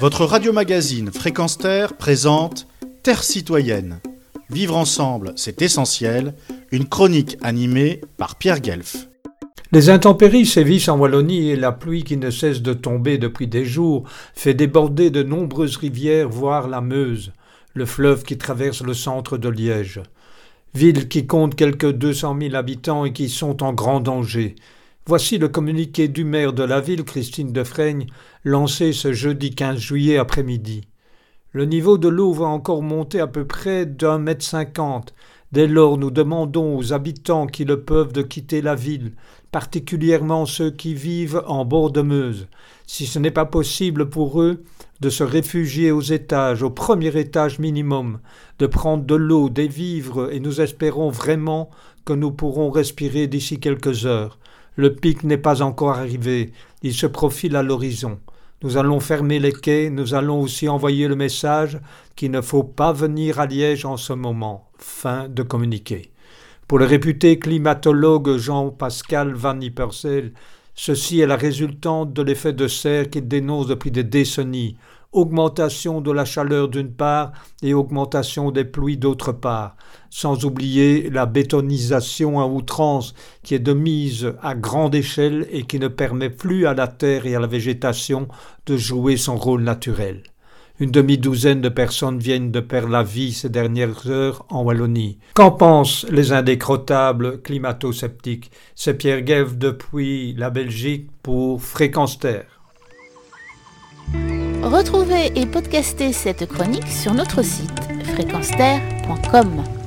Votre radio-magazine Fréquence Terre présente Terre citoyenne. Vivre ensemble, c'est essentiel. Une chronique animée par Pierre Guelf. Les intempéries sévissent en Wallonie et la pluie qui ne cesse de tomber depuis des jours fait déborder de nombreuses rivières, voire la Meuse, le fleuve qui traverse le centre de Liège. Ville qui compte quelques deux cent mille habitants et qui sont en grand danger. Voici le communiqué du maire de la ville, Christine Defreigne, lancé ce jeudi 15 juillet après-midi. Le niveau de l'eau va encore monter à peu près d'un mètre cinquante. Dès lors, nous demandons aux habitants qui le peuvent de quitter la ville, particulièrement ceux qui vivent en bord de Meuse. Si ce n'est pas possible pour eux, de se réfugier aux étages, au premier étage minimum, de prendre de l'eau, des vivres, et nous espérons vraiment que nous pourrons respirer d'ici quelques heures. Le pic n'est pas encore arrivé, il se profile à l'horizon. Nous allons fermer les quais, nous allons aussi envoyer le message qu'il ne faut pas venir à Liège en ce moment. Fin de communiquer. Pour le réputé climatologue Jean-Pascal Van Ypersel, ceci est la résultante de l'effet de serre qu'il dénonce depuis des décennies, augmentation de la chaleur d'une part et augmentation des pluies d'autre part, sans oublier la bétonisation à outrance qui est de mise à grande échelle et qui ne permet plus à la terre et à la végétation de jouer son rôle naturel. Une demi-douzaine de personnes viennent de perdre la vie ces dernières heures en Wallonie. Qu'en pensent les indécrottables climato-sceptiques? C'est Pierre Guève depuis la Belgique pour Fréquence Terre. Retrouvez et podcastez cette chronique sur notre site fréquenceterre.com.